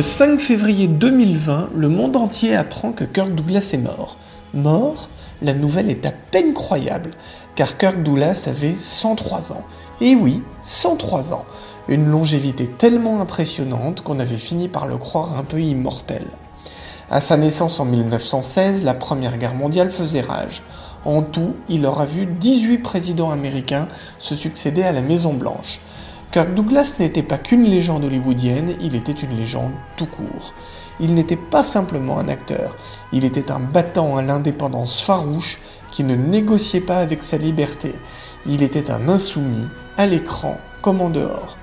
Le 5 février 2020, le monde entier apprend que Kirk Douglas est mort. Mort La nouvelle est à peine croyable, car Kirk Douglas avait 103 ans. Et oui, 103 ans. Une longévité tellement impressionnante qu'on avait fini par le croire un peu immortel. À sa naissance en 1916, la Première Guerre mondiale faisait rage. En tout, il aura vu 18 présidents américains se succéder à la Maison Blanche. Kirk Douglas n'était pas qu'une légende hollywoodienne, il était une légende tout court. Il n'était pas simplement un acteur, il était un battant à l'indépendance farouche qui ne négociait pas avec sa liberté. Il était un insoumis, à l'écran comme en dehors.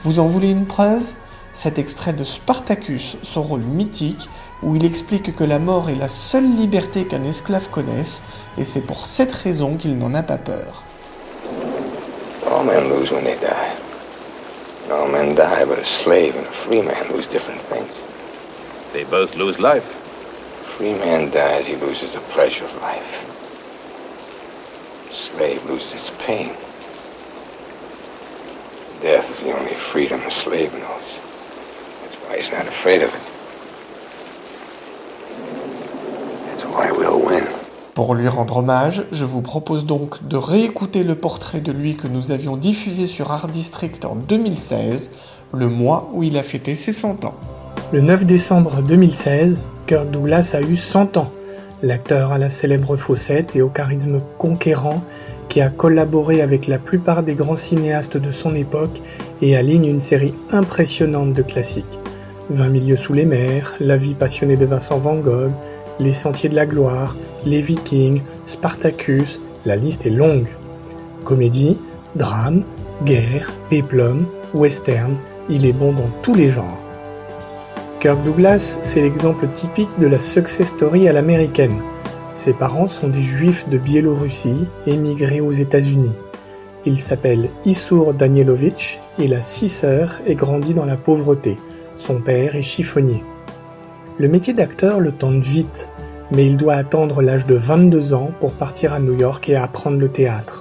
Vous en voulez une preuve? Cet extrait de Spartacus, son rôle mythique, où il explique que la mort est la seule liberté qu'un esclave connaisse, et c'est pour cette raison qu'il n'en a pas peur. All men die, but a slave and a free man lose different things. They both lose life. A Free man dies, he loses the pleasure of life. A Slave loses its pain. Death is the only freedom a slave knows. That's why he's not afraid of it. Pour lui rendre hommage, je vous propose donc de réécouter le portrait de lui que nous avions diffusé sur Art District en 2016, le mois où il a fêté ses 100 ans. Le 9 décembre 2016, Kirk Douglas a eu 100 ans. L'acteur à la célèbre fossette et au charisme conquérant qui a collaboré avec la plupart des grands cinéastes de son époque et aligne une série impressionnante de classiques. 20 milieux sous les mers, La vie passionnée de Vincent Van Gogh, Les sentiers de la gloire, Les Vikings, Spartacus, la liste est longue. Comédie, drame, guerre, péplum, western, il est bon dans tous les genres. Kirk Douglas, c'est l'exemple typique de la success story à l'américaine. Ses parents sont des juifs de Biélorussie émigrés aux États-Unis. Il s'appelle Issour Danielovitch, il a six sœurs et grandit dans la pauvreté. Son père est chiffonnier. Le métier d'acteur le tente vite, mais il doit attendre l'âge de 22 ans pour partir à New York et apprendre le théâtre.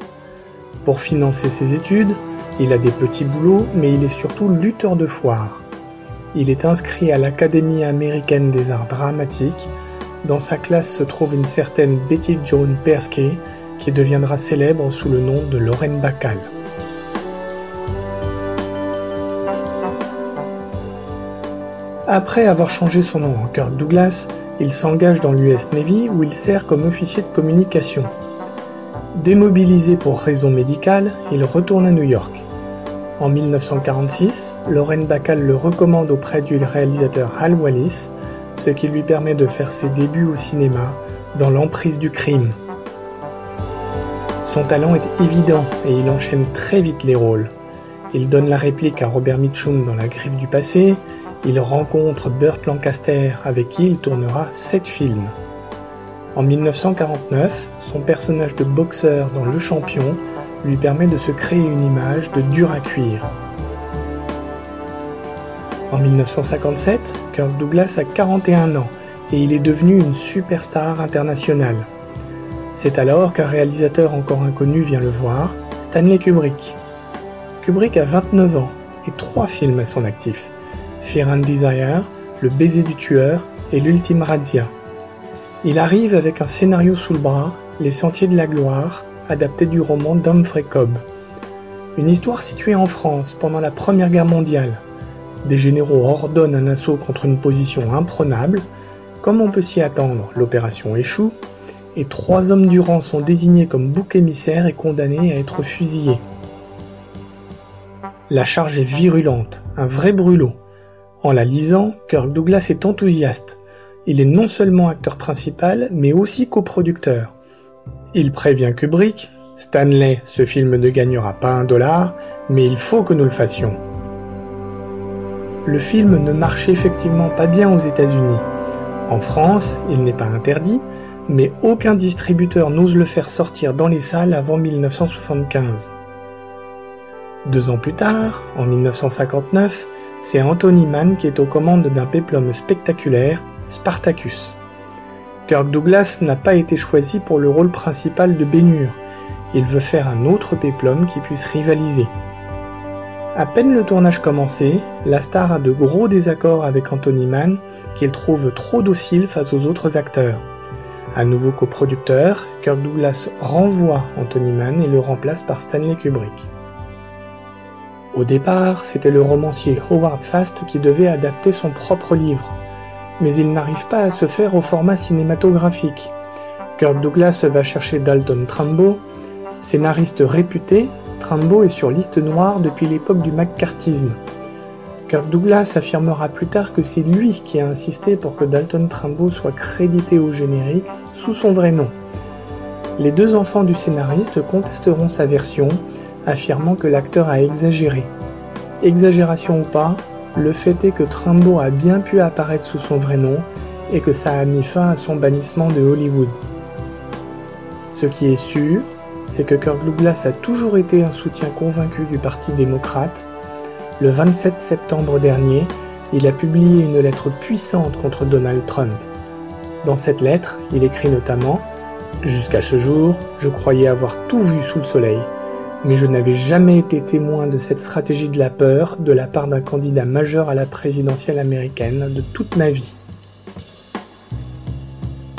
Pour financer ses études, il a des petits boulots, mais il est surtout lutteur de foire. Il est inscrit à l'Académie américaine des arts dramatiques. Dans sa classe se trouve une certaine Betty Joan Persky qui deviendra célèbre sous le nom de Lorraine Bacall. Après avoir changé son nom en Kirk Douglas, il s'engage dans l'US Navy où il sert comme officier de communication. Démobilisé pour raisons médicales, il retourne à New York. En 1946, Lorraine Bacall le recommande auprès du réalisateur Hal Wallis, ce qui lui permet de faire ses débuts au cinéma dans l'emprise du crime. Son talent est évident et il enchaîne très vite les rôles. Il donne la réplique à Robert Mitchum dans La Griffe du passé, il rencontre Burt Lancaster avec qui il tournera sept films. En 1949, son personnage de boxeur dans Le Champion lui permet de se créer une image de dur à cuire. En 1957, Kirk Douglas a 41 ans et il est devenu une superstar internationale. C'est alors qu'un réalisateur encore inconnu vient le voir, Stanley Kubrick. Kubrick a 29 ans et trois films à son actif. Fear and Desire, Le baiser du tueur et L'ultime razzia. Il arrive avec un scénario sous le bras, Les sentiers de la gloire, adapté du roman d'Humphrey Cobb. Une histoire située en France pendant la Première Guerre mondiale. Des généraux ordonnent un assaut contre une position imprenable. Comme on peut s'y attendre, l'opération échoue et trois hommes du rang sont désignés comme bouc émissaires et condamnés à être fusillés. La charge est virulente, un vrai brûlot. En la lisant, Kirk Douglas est enthousiaste. Il est non seulement acteur principal, mais aussi coproducteur. Il prévient Kubrick, Stanley, ce film ne gagnera pas un dollar, mais il faut que nous le fassions. Le film ne marche effectivement pas bien aux États-Unis. En France, il n'est pas interdit, mais aucun distributeur n'ose le faire sortir dans les salles avant 1975. Deux ans plus tard, en 1959, c'est Anthony Mann qui est aux commandes d'un péplum spectaculaire, Spartacus. Kirk Douglas n'a pas été choisi pour le rôle principal de Bénur. Il veut faire un autre péplum qui puisse rivaliser. À peine le tournage commencé, la star a de gros désaccords avec Anthony Mann qu'il trouve trop docile face aux autres acteurs. À nouveau coproducteur, Kirk Douglas renvoie Anthony Mann et le remplace par Stanley Kubrick. Au départ, c'était le romancier Howard Fast qui devait adapter son propre livre, mais il n'arrive pas à se faire au format cinématographique. Kirk Douglas va chercher Dalton Trumbo, scénariste réputé Trimbo est sur liste noire depuis l'époque du McCarthyisme. Kirk Douglas affirmera plus tard que c'est lui qui a insisté pour que Dalton Trimbo soit crédité au générique sous son vrai nom. Les deux enfants du scénariste contesteront sa version, affirmant que l'acteur a exagéré. Exagération ou pas, le fait est que Trimbo a bien pu apparaître sous son vrai nom et que ça a mis fin à son bannissement de Hollywood. Ce qui est sûr, c'est que Kirk Douglas a toujours été un soutien convaincu du Parti démocrate. Le 27 septembre dernier, il a publié une lettre puissante contre Donald Trump. Dans cette lettre, il écrit notamment Jusqu'à ce jour, je croyais avoir tout vu sous le soleil, mais je n'avais jamais été témoin de cette stratégie de la peur de la part d'un candidat majeur à la présidentielle américaine de toute ma vie.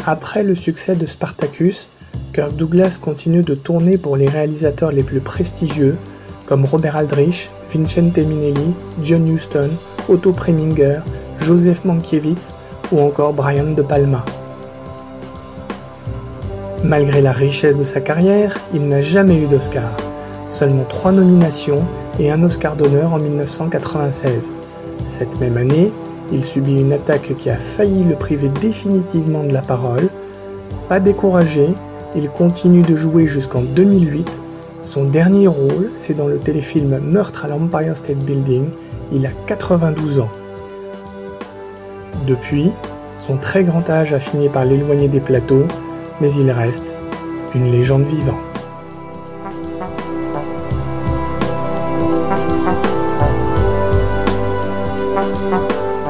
Après le succès de Spartacus, Kirk Douglas continue de tourner pour les réalisateurs les plus prestigieux comme Robert Aldrich, Vincente Minelli, John Huston, Otto Preminger, Joseph Mankiewicz ou encore Brian De Palma. Malgré la richesse de sa carrière, il n'a jamais eu d'Oscar. Seulement trois nominations et un Oscar d'honneur en 1996. Cette même année, il subit une attaque qui a failli le priver définitivement de la parole. Pas découragé, il continue de jouer jusqu'en 2008. Son dernier rôle, c'est dans le téléfilm Meurtre à l'Empire State Building. Il a 92 ans. Depuis, son très grand âge a fini par l'éloigner des plateaux, mais il reste une légende vivante.